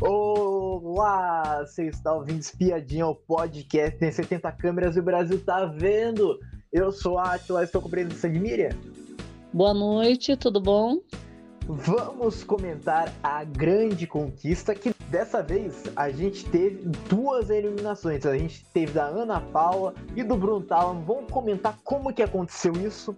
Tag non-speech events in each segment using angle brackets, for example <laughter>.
Olá, você está ouvindo Espiadinha, o podcast tem 70 câmeras e o Brasil tá vendo. Eu sou a Atila, estou com presença de Miriam. Boa noite, tudo bom? Vamos comentar a grande conquista que dessa vez a gente teve duas eliminações. A gente teve da Ana Paula e do Bruno Talan. Vamos comentar como que aconteceu isso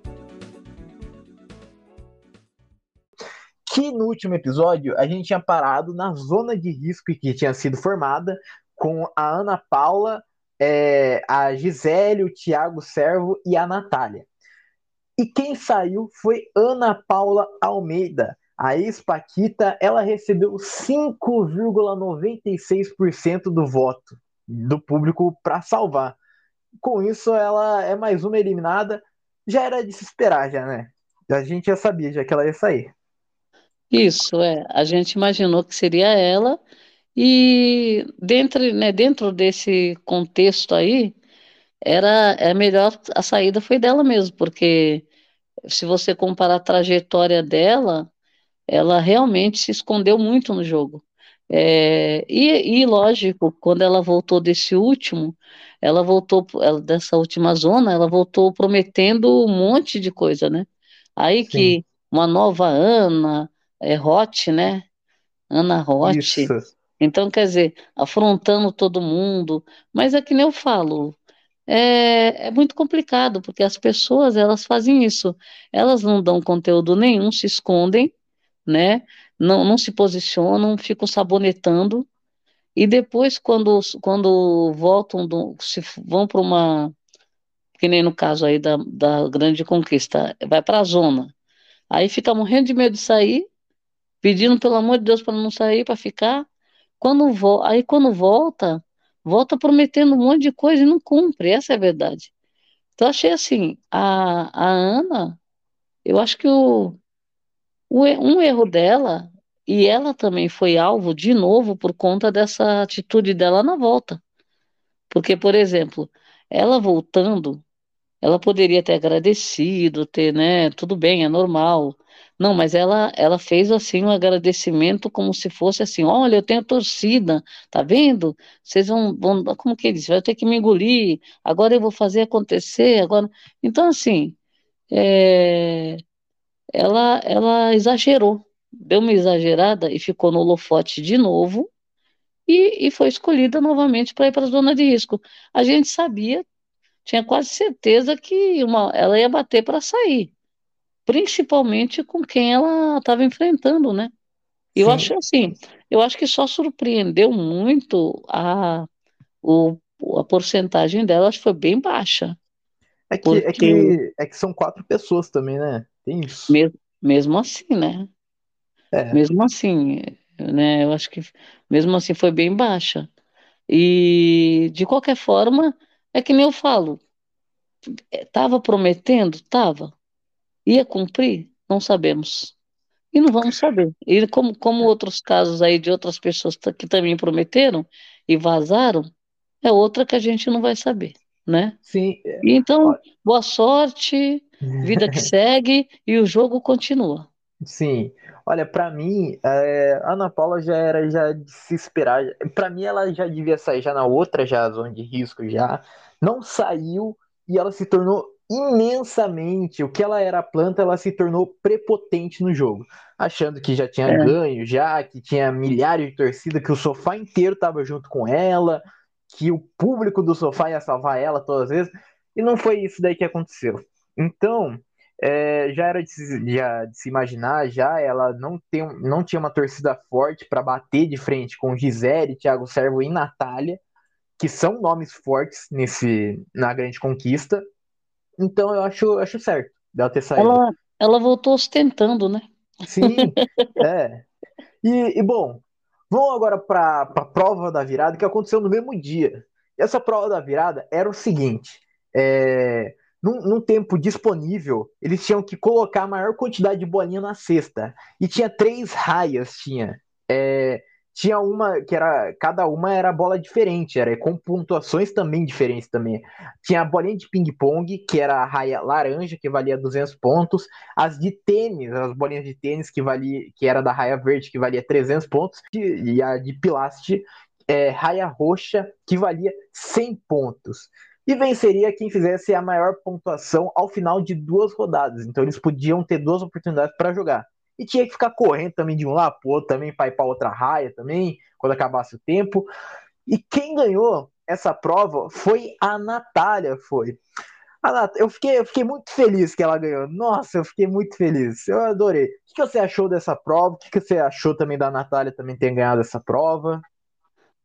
que no último episódio a gente tinha parado na zona de risco que tinha sido formada com a Ana Paula, é, a Gisele, o Thiago Servo e a Natália. E quem saiu foi Ana Paula Almeida. A ex-Paquita, ela recebeu 5,96% do voto do público para salvar. Com isso, ela é mais uma eliminada. Já era de se esperar, já, né? A gente já sabia já que ela ia sair. Isso, é. A gente imaginou que seria ela, e dentro, né, dentro desse contexto aí, era é melhor, a saída foi dela mesmo, porque se você comparar a trajetória dela, ela realmente se escondeu muito no jogo. É, e, e, lógico, quando ela voltou desse último, ela voltou ela, dessa última zona, ela voltou prometendo um monte de coisa, né? Aí Sim. que uma nova Ana, é Roth, né? Ana Roth. Isso. Então, quer dizer, afrontando todo mundo, mas é que nem eu falo, é, é, muito complicado, porque as pessoas, elas fazem isso, elas não dão conteúdo nenhum, se escondem, né, não, não se posicionam, ficam sabonetando, e depois, quando, quando voltam, do, se vão para uma, que nem no caso aí da, da grande conquista, vai para a zona, aí fica morrendo de medo de sair, pedindo pelo amor de Deus para não sair, para ficar. Quando vo aí quando volta, volta prometendo um monte de coisa e não cumpre, essa é a verdade. Então achei assim, a, a Ana, eu acho que o, o, um erro dela, e ela também foi alvo de novo por conta dessa atitude dela na volta. Porque, por exemplo, ela voltando, ela poderia ter agradecido, ter, né, tudo bem, é normal, não, mas ela, ela fez assim um agradecimento como se fosse assim, olha, eu tenho torcida, tá vendo? Vocês vão, vão como que eles, vai ter que me engolir, agora eu vou fazer acontecer, agora. Então, assim, é, ela, ela exagerou, deu uma exagerada e ficou no holofote de novo e, e foi escolhida novamente para ir para a zona de risco. A gente sabia, tinha quase certeza que uma, ela ia bater para sair principalmente com quem ela estava enfrentando, né? Eu Sim. acho assim, eu acho que só surpreendeu muito a, o, a porcentagem dela, acho que foi bem baixa. É que, porque... é, que, é que são quatro pessoas também, né? Tem isso. Mesmo, mesmo assim, né? É. Mesmo assim, né? Eu acho que mesmo assim foi bem baixa. E de qualquer forma, é que nem eu falo, estava prometendo, estava. Ia cumprir? Não sabemos. E não vamos saber. E como, como outros casos aí de outras pessoas que também prometeram e vazaram, é outra que a gente não vai saber, né? Sim. Então, boa sorte, vida que <laughs> segue e o jogo continua. Sim. Olha, para mim, é, Ana Paula já era já de se esperar. Para mim, ela já devia sair já na outra já zona de risco já. Não saiu e ela se tornou imensamente. O que ela era planta, ela se tornou prepotente no jogo, achando que já tinha é. ganho, já que tinha milhares de torcida, que o sofá inteiro estava junto com ela, que o público do sofá ia salvar ela todas as vezes, e não foi isso daí que aconteceu. Então, é, já era de se, já, de se imaginar, já ela não, tem, não tinha uma torcida forte para bater de frente com Gisele, Thiago Servo e Natália, que são nomes fortes nesse na grande conquista, então eu acho, acho certo dela ter saído. Ela, ela voltou ostentando, né? Sim, <laughs> é. E, e bom, vamos agora para a prova da virada que aconteceu no mesmo dia. E essa prova da virada era o seguinte: é, num, num, tempo disponível, eles tinham que colocar a maior quantidade de bolinha na cesta. E tinha três raias, tinha. É, tinha uma que era. Cada uma era bola diferente, era com pontuações também diferentes também. Tinha a bolinha de ping-pong, que era a raia laranja, que valia 200 pontos. As de tênis, as bolinhas de tênis, que valia, que era da raia verde, que valia 300 pontos. E a de pilaste, é, raia roxa, que valia 100 pontos. E venceria quem fizesse a maior pontuação ao final de duas rodadas. Então eles podiam ter duas oportunidades para jogar. E tinha que ficar correndo também de um lado pro outro, também para ir para outra raia também, quando acabasse o tempo. E quem ganhou essa prova foi a Natália, foi. A Nat... eu, fiquei, eu fiquei muito feliz que ela ganhou. Nossa, eu fiquei muito feliz. Eu adorei. O que você achou dessa prova? O que você achou também da Natália também ter ganhado essa prova?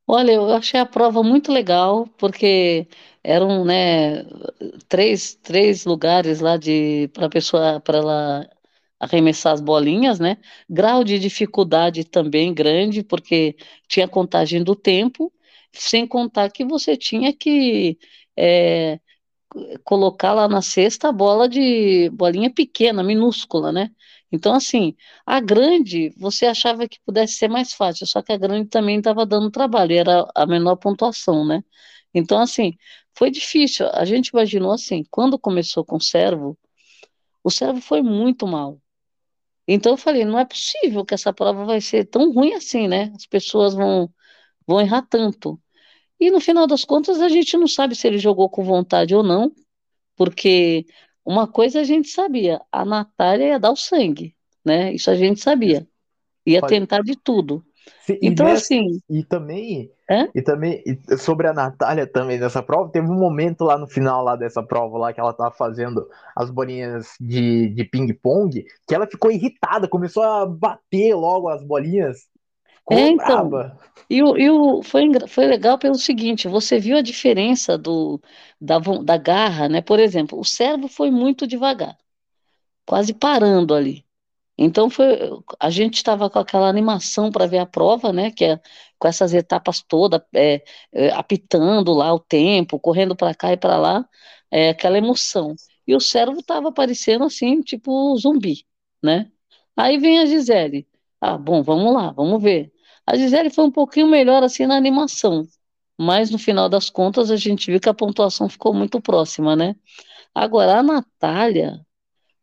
Olha, eu achei a prova muito legal, porque eram, né, três, três lugares lá de para pessoa para ela arremessar as bolinhas, né? Grau de dificuldade também grande, porque tinha contagem do tempo, sem contar que você tinha que é, colocar lá na cesta a bola de bolinha pequena, minúscula, né? Então, assim, a grande você achava que pudesse ser mais fácil, só que a grande também estava dando trabalho, era a menor pontuação, né? Então, assim, foi difícil. A gente imaginou assim, quando começou com o servo, o servo foi muito mal. Então eu falei, não é possível que essa prova vai ser tão ruim assim, né? As pessoas vão, vão errar tanto. E no final das contas a gente não sabe se ele jogou com vontade ou não, porque uma coisa a gente sabia, a Natália ia dar o sangue, né? Isso a gente sabia. Ia tentar de tudo. Sim, então, e assim. E também. É? E também, e sobre a Natália também nessa prova, teve um momento lá no final lá dessa prova lá que ela tava fazendo as bolinhas de, de ping-pong, que ela ficou irritada, começou a bater logo as bolinhas. É, então, e, o, e o, foi, foi legal pelo seguinte, você viu a diferença do, da, da garra, né? Por exemplo, o servo foi muito devagar, quase parando ali. Então foi, a gente estava com aquela animação para ver a prova, né? Que é com essas etapas todas, é, é, apitando lá o tempo, correndo para cá e para lá, é, aquela emoção. E o servo estava aparecendo assim, tipo zumbi, né? Aí vem a Gisele. Ah, bom, vamos lá, vamos ver. A Gisele foi um pouquinho melhor assim na animação, mas no final das contas a gente viu que a pontuação ficou muito próxima, né? Agora, a Natália,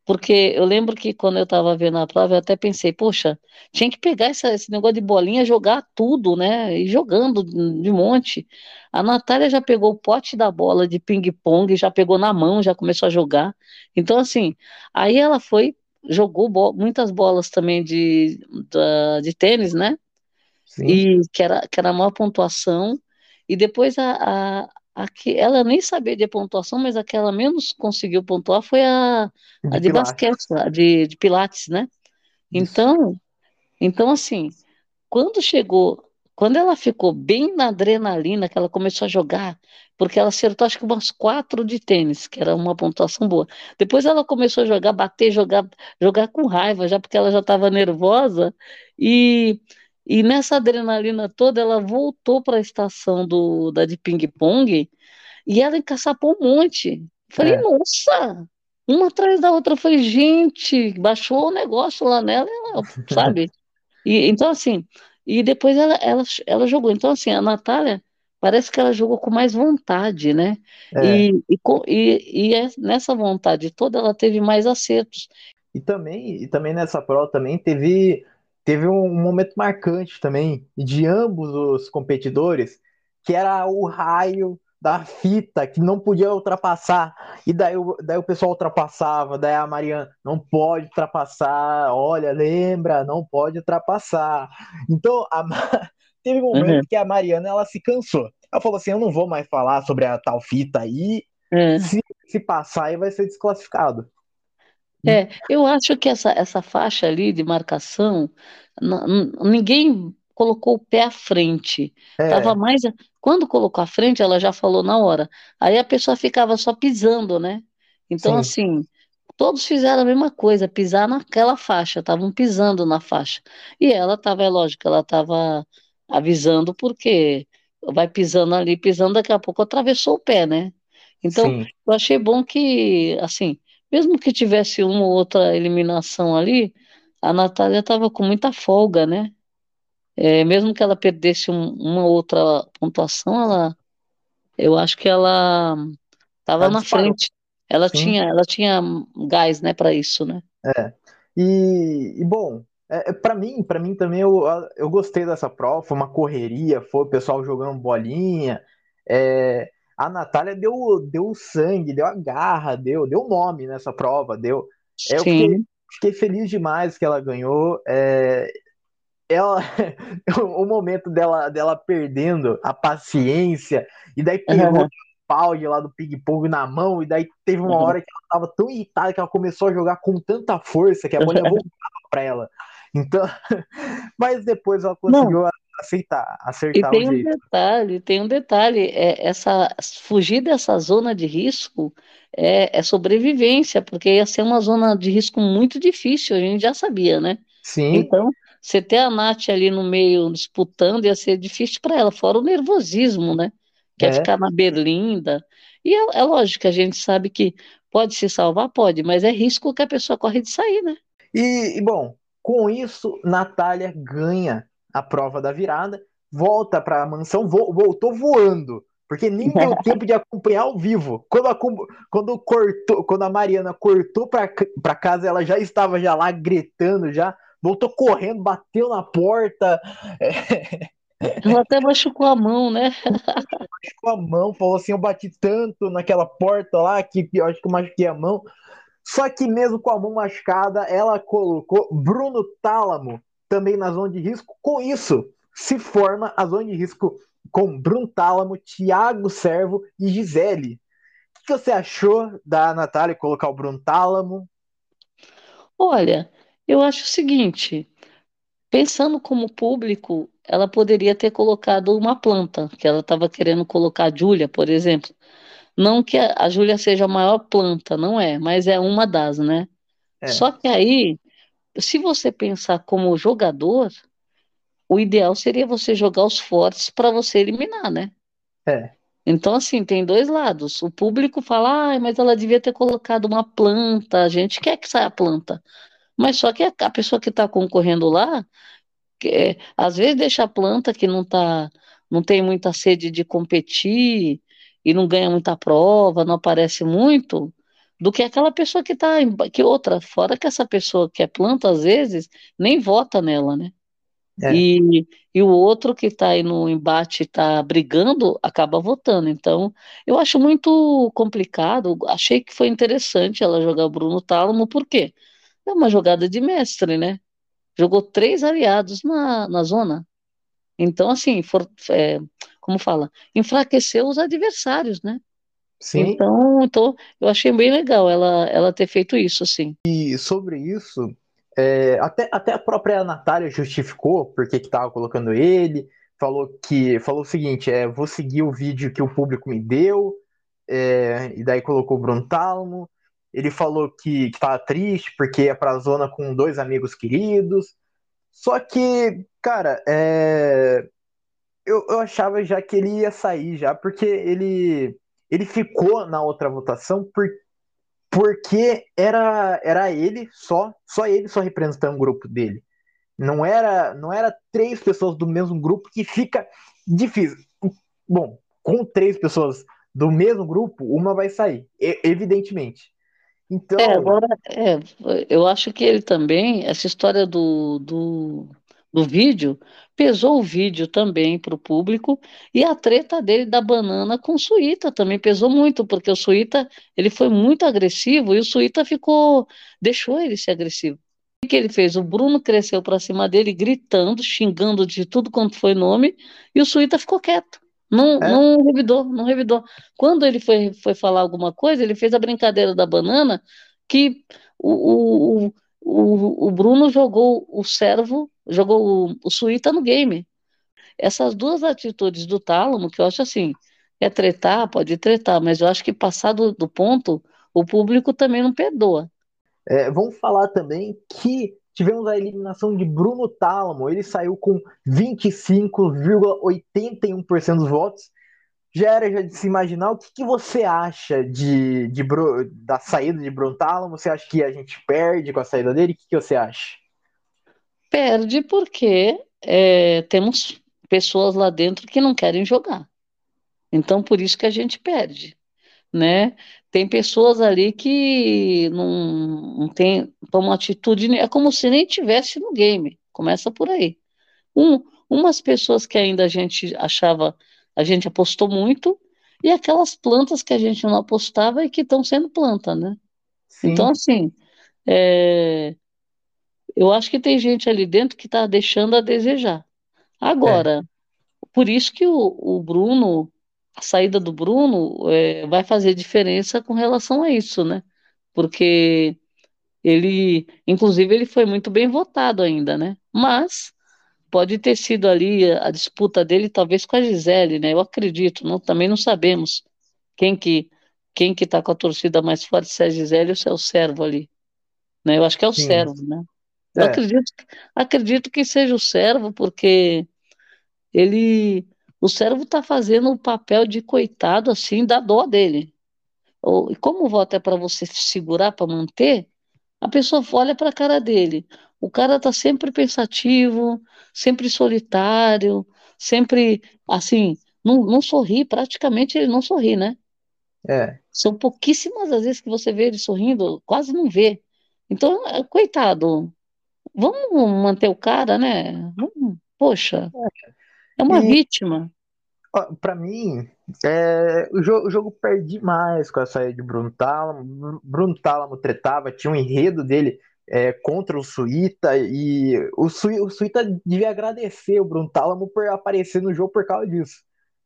porque eu lembro que quando eu estava vendo a prova, eu até pensei, poxa, tinha que pegar essa, esse negócio de bolinha, jogar tudo, né? E jogando de monte. A Natália já pegou o pote da bola de ping-pong, já pegou na mão, já começou a jogar. Então, assim, aí ela foi, jogou bo muitas bolas também de, de, de tênis, né? Sim. E que era, que era a maior pontuação. E depois a, a a que ela nem sabia de pontuação, mas a que ela menos conseguiu pontuar foi a de, a de basquete, a de, de pilates, né? Então, então assim, quando chegou, quando ela ficou bem na adrenalina, que ela começou a jogar, porque ela acertou acho que umas quatro de tênis, que era uma pontuação boa. Depois ela começou a jogar, bater, jogar, jogar com raiva, já porque ela já estava nervosa e e nessa adrenalina toda, ela voltou para a estação do, da de ping-pong e ela encaçapou um monte. Falei, é. nossa, uma atrás da outra. Falei, gente, baixou o negócio lá nela, ela, sabe? E, então, assim, e depois ela, ela, ela jogou. Então, assim, a Natália parece que ela jogou com mais vontade, né? É. E, e, e, e é nessa vontade toda ela teve mais acertos. E também, e também nessa prova também teve teve um momento marcante também de ambos os competidores, que era o raio da fita que não podia ultrapassar. E daí, daí o pessoal ultrapassava, daí a Mariana não pode ultrapassar, olha, lembra, não pode ultrapassar. Então, a, <laughs> teve um momento uhum. que a Mariana ela se cansou. Ela falou assim: eu não vou mais falar sobre a tal fita aí. Uhum. Se, se passar, aí vai ser desclassificado. É, eu acho que essa, essa faixa ali de marcação, ninguém colocou o pé à frente. É. Tava mais. Quando colocou à frente, ela já falou na hora. Aí a pessoa ficava só pisando, né? Então, Sim. assim, todos fizeram a mesma coisa, pisar naquela faixa, estavam pisando na faixa. E ela estava, é lógico, ela estava avisando, porque vai pisando ali, pisando, daqui a pouco atravessou o pé, né? Então, Sim. eu achei bom que, assim, mesmo que tivesse uma ou outra eliminação ali, a Natália estava com muita folga, né? é, mesmo que ela perdesse um, uma outra pontuação, ela, eu acho que ela estava na disparou. frente. Ela tinha, ela tinha gás, né, para isso, né? É. E, e bom, é, é para mim, para mim também eu, eu gostei dessa prova, foi uma correria, foi o pessoal jogando bolinha. É, a Natália deu, deu sangue, deu a garra, deu, deu nome nessa prova, deu. É, eu fiquei, fiquei, feliz demais que ela ganhou. É, ela, <laughs> o momento dela, dela perdendo a paciência, e daí pegou uhum. pau de lá do ping-pong na mão, e daí teve uma uhum. hora que ela tava tão irritada que ela começou a jogar com tanta força que a bola <laughs> voltava pra ela. Então, <laughs> mas depois ela conseguiu Não. Aceitar, acertar e tem um jeito. detalhe, tem um detalhe, é essa fugir dessa zona de risco é, é sobrevivência, porque ia ser uma zona de risco muito difícil, a gente já sabia, né? Sim. Então, você ter a Nath ali no meio disputando ia ser difícil para ela, fora o nervosismo, né? Quer é. ficar na berlinda. E é, é lógico que a gente sabe que pode se salvar, pode, mas é risco que a pessoa corre de sair, né? E, e bom, com isso, Natália ganha a prova da virada, volta para a mansão, vo voltou voando, porque nem deu <laughs> tempo de acompanhar ao vivo. Quando a, quando cortou, quando a Mariana cortou para casa, ela já estava já lá gritando já, voltou correndo, bateu na porta. Ela até machucou a mão, né? <laughs> machucou a mão, falou assim: eu bati tanto naquela porta lá que eu acho que eu machuquei a mão. Só que mesmo com a mão machucada, ela colocou Bruno Tálamo também na zona de risco. Com isso, se forma a zona de risco com Bruno Tálamo, Thiago Servo e Gisele. O que você achou da Natália colocar o Bruno Tálamo? Olha, eu acho o seguinte, pensando como público, ela poderia ter colocado uma planta, que ela estava querendo colocar a Júlia, por exemplo. Não que a, a Júlia seja a maior planta, não é, mas é uma das, né? É. Só que aí, se você pensar como jogador, o ideal seria você jogar os fortes para você eliminar, né? É. Então, assim, tem dois lados. O público fala, ah, mas ela devia ter colocado uma planta, a gente quer que saia a planta. Mas só que a pessoa que está concorrendo lá, que, é, às vezes deixa a planta que não tá, não tem muita sede de competir, e não ganha muita prova, não aparece muito, do que aquela pessoa que está que outra, fora que essa pessoa que é planta, às vezes, nem vota nela, né? É. E, e o outro que está aí no embate, está brigando, acaba votando. Então, eu acho muito complicado. Achei que foi interessante ela jogar o Bruno Tálamo, por quê? É uma jogada de mestre, né? Jogou três aliados na, na zona. Então, assim, for, é, como fala, enfraqueceu os adversários, né? Sim. Então, então, eu achei bem legal ela, ela ter feito isso, assim. E sobre isso, é, até, até a própria Natália justificou porque que estava colocando ele, falou que falou o seguinte, é, vou seguir o vídeo que o público me deu, é, e daí colocou o Bruno Talmo, ele falou que, que tava triste porque ia pra zona com dois amigos queridos, só que, cara, é, eu, eu achava já que ele ia sair já, porque ele, ele ficou na outra votação por, porque era, era ele só, só ele só representando o grupo dele. Não era, não era três pessoas do mesmo grupo que fica difícil. Bom, com três pessoas do mesmo grupo, uma vai sair, evidentemente. Então. É, agora, é, eu acho que ele também, essa história do, do, do vídeo, pesou o vídeo também para o público e a treta dele da banana com o Suíta também pesou muito, porque o Suíta ele foi muito agressivo e o Suíta ficou, deixou ele ser agressivo. O que ele fez? O Bruno cresceu para cima dele, gritando, xingando de tudo quanto foi nome, e o Suíta ficou quieto. Não, é? não revidou, não revidou. Quando ele foi, foi falar alguma coisa, ele fez a brincadeira da banana, que o, o, o, o Bruno jogou o servo jogou o, o Suíta no game. Essas duas atitudes do Tálamo, que eu acho assim, é tretar, pode tretar, mas eu acho que passar do, do ponto, o público também não perdoa. É, vamos falar também que tivemos a eliminação de Bruno Tálamo, ele saiu com 25,81% dos votos. Já era já de se imaginar, o que, que você acha de, de, da saída de Bruno Tálamo? Você acha que a gente perde com a saída dele? O que, que você acha? Perde porque é, temos pessoas lá dentro que não querem jogar. Então, por isso que a gente perde, né? Tem pessoas ali que não, não tem, tomam atitude, é como se nem tivesse no game. Começa por aí. Um, umas pessoas que ainda a gente achava, a gente apostou muito, e aquelas plantas que a gente não apostava e que estão sendo planta, né? Sim. Então, assim, é, eu acho que tem gente ali dentro que está deixando a desejar. Agora, é. por isso que o, o, Bruno, a saída do Bruno é, vai fazer diferença com relação a isso, né? Porque ele, inclusive, ele foi muito bem votado ainda, né? Mas pode ter sido ali a disputa dele, talvez com a Gisele, né? Eu acredito, não, também não sabemos quem que quem que está com a torcida mais forte, se é a Gisele ou se é o Servo ali. Né? Eu acho que é o Sim. Servo, né? Eu é. acredito, acredito que seja o Servo, porque ele, o Servo está fazendo o papel de coitado, assim, da dó dele. E como o voto é para você segurar, para manter, a pessoa olha para a cara dele. O cara está sempre pensativo, sempre solitário, sempre assim, não, não sorri, praticamente ele não sorri, né? É. São pouquíssimas as vezes que você vê ele sorrindo, quase não vê. Então, é, coitado, vamos manter o cara, né? poxa, é uma e, vítima. Para mim, é, o, jogo, o, jogo, perde demais com a saída de Bruno Tálamo. Bruno Tálamo tretava, tinha um enredo dele é, contra o Suíta e o, Sui, o Suíta devia agradecer o Bruno Tálamo por aparecer no jogo por causa disso.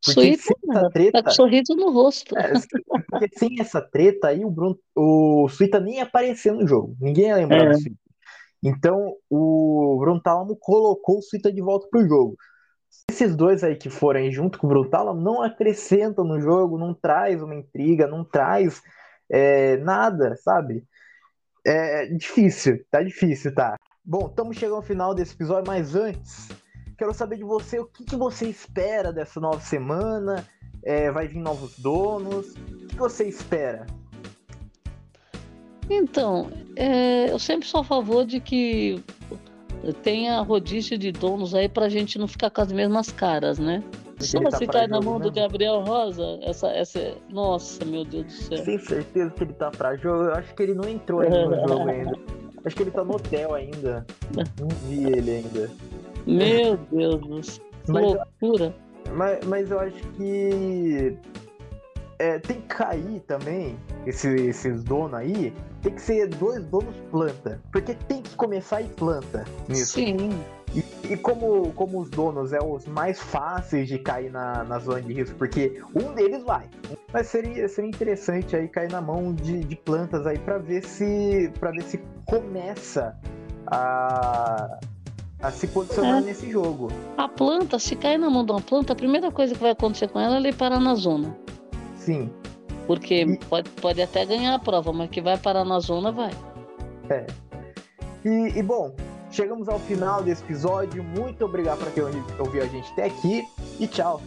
Porque Suíta, sem essa treta, tá com sorriso no rosto. É, porque sem essa treta aí, o, Bruno, o Suíta nem ia aparecer no jogo. Ninguém ia lembrar é. do Suíta. Então, o Bruno Tálamo colocou o Suíta de volta pro jogo. Esses dois aí que forem junto com o Bruno Tálamo não acrescentam no jogo, não traz uma intriga, não traz é, nada, sabe? É difícil, tá difícil, tá? Bom, estamos chegando ao final desse episódio, mas antes, quero saber de você o que, que você espera dessa nova semana. É, vai vir novos donos. O que você espera? Então, é, eu sempre sou a favor de que tenha rodízio de donos aí pra gente não ficar com as mesmas caras, né? Só tá cai na mão do Gabriel Rosa, essa, essa. Nossa, meu Deus do céu. Tenho certeza que ele tá pra jogo. Eu acho que ele não entrou ainda no <laughs> jogo ainda. Acho que ele tá no hotel ainda. Não vi ele ainda. Meu Deus do céu. Mas loucura. Eu, mas, mas eu acho que. É, tem que cair também, esse, esses donos aí, tem que ser dois donos planta. Porque tem que começar e planta nisso. Sim. E, e, como, como os donos é os mais fáceis de cair na, na zona de risco, porque um deles vai. Mas seria, seria interessante aí cair na mão de, de plantas aí para ver se para ver se começa a, a se posicionar é. nesse jogo. A planta, se cair na mão de uma planta, a primeira coisa que vai acontecer com ela é ele parar na zona. Sim. Porque e... pode, pode até ganhar a prova, mas que vai parar na zona, vai. É. E, e bom, Chegamos ao final desse episódio. Muito obrigado por quem ouviu a gente até aqui e tchau.